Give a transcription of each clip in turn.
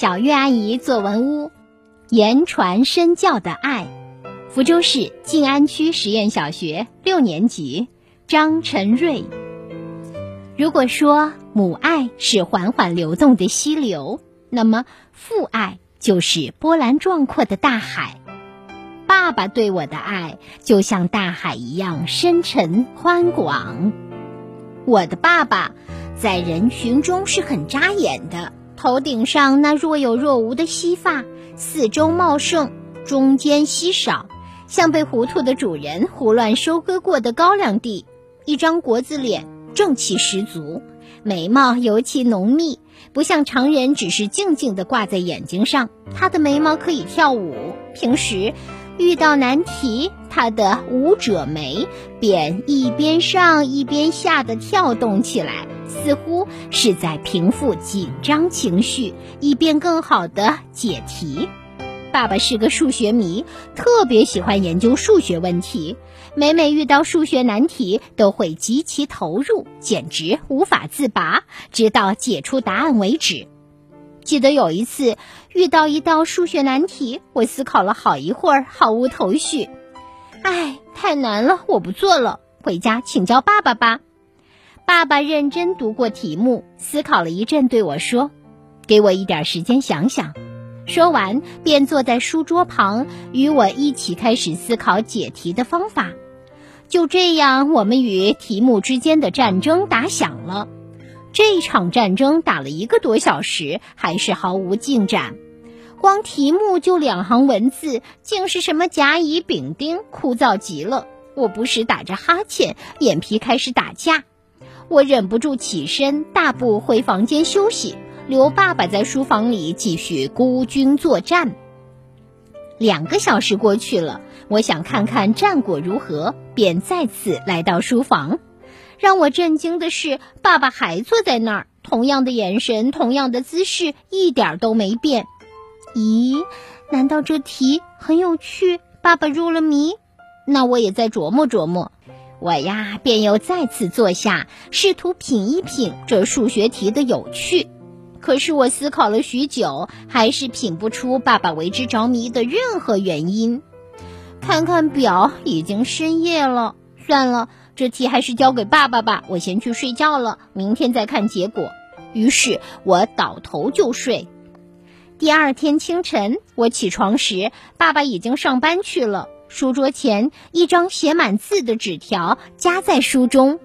小月阿姨作文屋，言传身教的爱，福州市晋安区实验小学六年级，张晨瑞。如果说母爱是缓缓流动的溪流，那么父爱就是波澜壮阔的大海。爸爸对我的爱就像大海一样深沉宽广。我的爸爸在人群中是很扎眼的。头顶上那若有若无的稀发，四周茂盛，中间稀少，像被糊涂的主人胡乱收割过的高粱地。一张国字脸，正气十足，眉毛尤其浓密，不像常人只是静静地挂在眼睛上。他的眉毛可以跳舞，平时遇到难题，他的舞者眉便一边上一边下的跳动起来。似乎是在平复紧张情绪，以便更好的解题。爸爸是个数学迷，特别喜欢研究数学问题。每每遇到数学难题，都会极其投入，简直无法自拔，直到解出答案为止。记得有一次遇到一道数学难题，我思考了好一会儿，毫无头绪。唉，太难了，我不做了，回家请教爸爸吧。爸爸认真读过题目，思考了一阵，对我说：“给我一点时间想想。”说完，便坐在书桌旁，与我一起开始思考解题的方法。就这样，我们与题目之间的战争打响了。这场战争打了一个多小时，还是毫无进展。光题目就两行文字，竟是什么甲乙丙丁，枯燥极了。我不时打着哈欠，眼皮开始打架。我忍不住起身，大步回房间休息，留爸爸在书房里继续孤军作战。两个小时过去了，我想看看战果如何，便再次来到书房。让我震惊的是，爸爸还坐在那儿，同样的眼神，同样的姿势，一点都没变。咦，难道这题很有趣？爸爸入了迷？那我也再琢磨琢磨。我呀，便又再次坐下，试图品一品这数学题的有趣。可是我思考了许久，还是品不出爸爸为之着迷的任何原因。看看表，已经深夜了。算了，这题还是交给爸爸吧。我先去睡觉了，明天再看结果。于是我倒头就睡。第二天清晨，我起床时，爸爸已经上班去了。书桌前一张写满字的纸条夹在书中。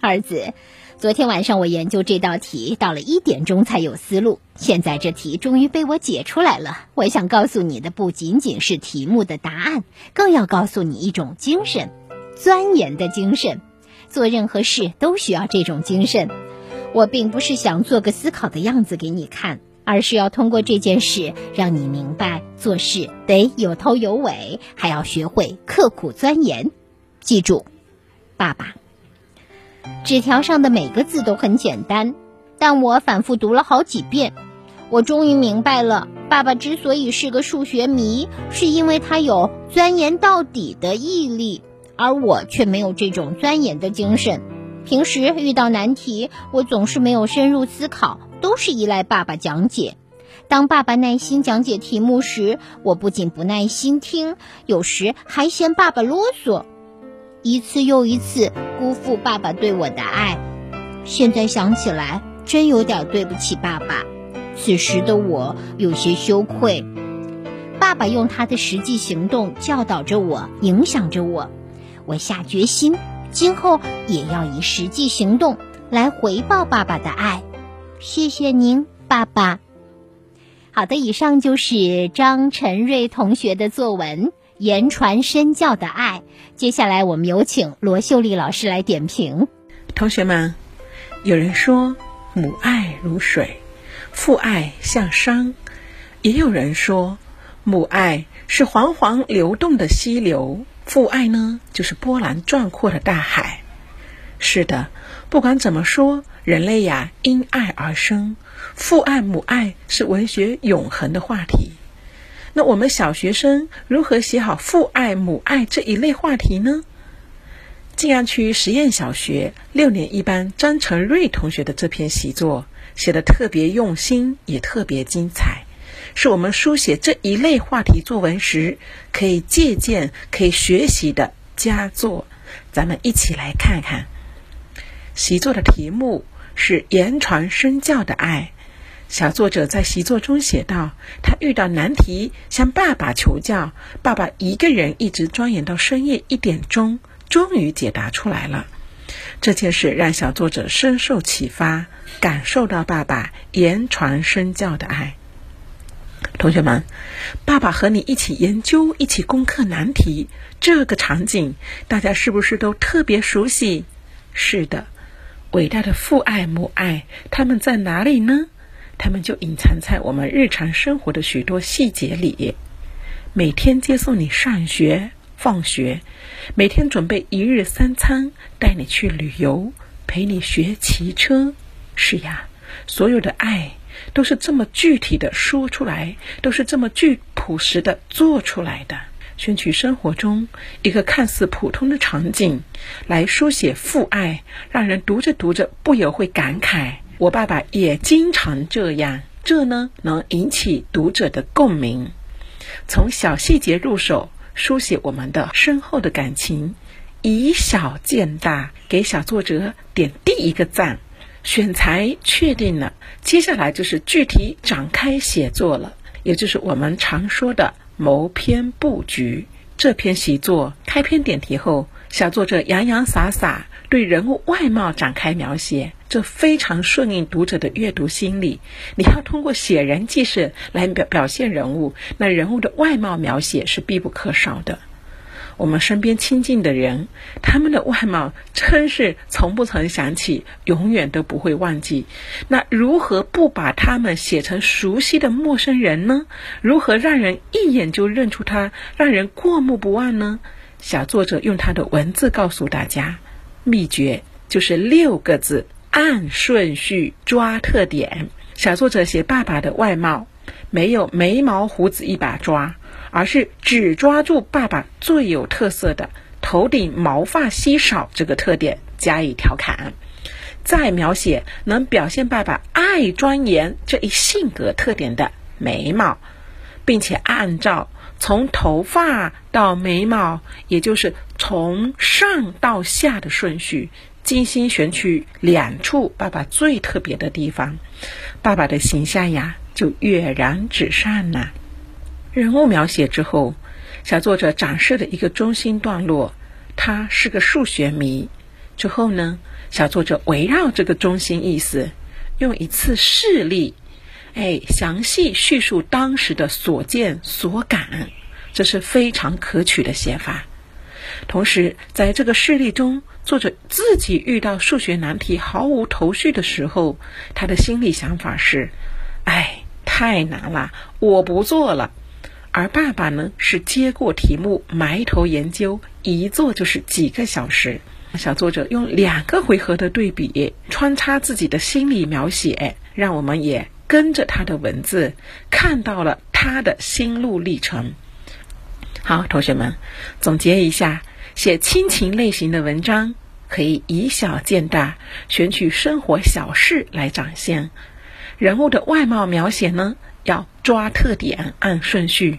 儿子，昨天晚上我研究这道题，到了一点钟才有思路。现在这题终于被我解出来了。我想告诉你的不仅仅是题目的答案，更要告诉你一种精神——钻研的精神。做任何事都需要这种精神。我并不是想做个思考的样子给你看。而是要通过这件事让你明白，做事得有头有尾，还要学会刻苦钻研。记住，爸爸。纸条上的每个字都很简单，但我反复读了好几遍。我终于明白了，爸爸之所以是个数学迷，是因为他有钻研到底的毅力，而我却没有这种钻研的精神。平时遇到难题，我总是没有深入思考。都是依赖爸爸讲解。当爸爸耐心讲解题目时，我不仅不耐心听，有时还嫌爸爸啰嗦，一次又一次辜负爸爸对我的爱。现在想起来，真有点对不起爸爸。此时的我有些羞愧。爸爸用他的实际行动教导着我，影响着我。我下决心，今后也要以实际行动来回报爸爸的爱。谢谢您，爸爸。好的，以上就是张晨瑞同学的作文《言传身教的爱》。接下来，我们有请罗秀丽老师来点评。同学们，有人说母爱如水，父爱像山；也有人说母爱是缓缓流动的溪流，父爱呢就是波澜壮阔的大海。是的，不管怎么说。人类呀，因爱而生，父爱母爱是文学永恒的话题。那我们小学生如何写好父爱母爱这一类话题呢？晋安区实验小学六年一班张成瑞同学的这篇习作写的特别用心，也特别精彩，是我们书写这一类话题作文时可以借鉴、可以学习的佳作。咱们一起来看看。习作的题目是“言传身教的爱”。小作者在习作中写道：“他遇到难题，向爸爸求教，爸爸一个人一直钻研到深夜一点钟，终于解答出来了。”这件事让小作者深受启发，感受到爸爸言传身教的爱。同学们，爸爸和你一起研究、一起攻克难题，这个场景大家是不是都特别熟悉？是的，伟大的父爱母爱，他们在哪里呢？他们就隐藏在我们日常生活的许多细节里。每天接送你上学、放学，每天准备一日三餐，带你去旅游，陪你学骑车。是呀，所有的爱。都是这么具体的说出来，都是这么具朴实的做出来的。选取生活中一个看似普通的场景，来书写父爱，让人读着读着不由会感慨：我爸爸也经常这样。这呢，能引起读者的共鸣。从小细节入手，书写我们的深厚的感情，以小见大，给小作者点第一个赞。选材确定了，接下来就是具体展开写作了，也就是我们常说的谋篇布局。这篇习作开篇点题后，小作者洋洋洒洒对人物外貌展开描写，这非常顺应读者的阅读心理。你要通过写人记事来表表现人物，那人物的外貌描写是必不可少的。我们身边亲近的人，他们的外貌真是从不曾想起，永远都不会忘记。那如何不把他们写成熟悉的陌生人呢？如何让人一眼就认出他，让人过目不忘呢？小作者用他的文字告诉大家，秘诀就是六个字：按顺序抓特点。小作者写爸爸的外貌，没有眉毛胡子一把抓。而是只抓住爸爸最有特色的头顶毛发稀少这个特点加以调侃，再描写能表现爸爸爱钻研这一性格特点的眉毛，并且按照从头发到眉毛，也就是从上到下的顺序，精心选取两处爸爸最特别的地方，爸爸的形象呀就跃然纸上了。人物描写之后，小作者展示了一个中心段落，他是个数学迷。之后呢，小作者围绕这个中心意思，用一次事例，哎，详细叙述当时的所见所感，这是非常可取的写法。同时，在这个事例中，作者自己遇到数学难题毫无头绪的时候，他的心理想法是：哎，太难了，我不做了。而爸爸呢，是接过题目埋头研究，一做就是几个小时。小作者用两个回合的对比，穿插自己的心理描写，让我们也跟着他的文字，看到了他的心路历程。好，同学们，总结一下，写亲情类型的文章，可以以小见大，选取生活小事来展现。人物的外貌描写呢？要抓特点，按顺序，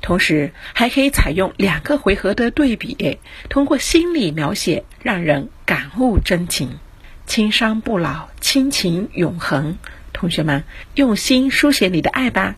同时还可以采用两个回合的对比，通过心理描写让人感悟真情。青山不老，亲情永恒。同学们，用心书写你的爱吧。